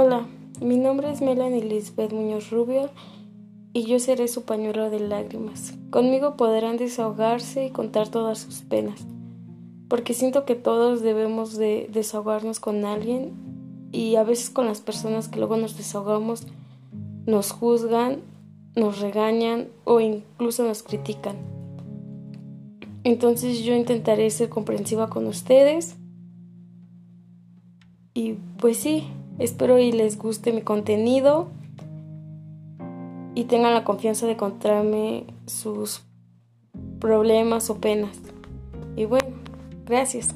Hola, mi nombre es Melanie Lisbeth Muñoz Rubio y yo seré su pañuelo de lágrimas. Conmigo podrán desahogarse y contar todas sus penas, porque siento que todos debemos de desahogarnos con alguien y a veces con las personas que luego nos desahogamos nos juzgan, nos regañan o incluso nos critican. Entonces yo intentaré ser comprensiva con ustedes. Y pues sí, espero y les guste mi contenido y tengan la confianza de contarme sus problemas o penas. Y bueno, gracias.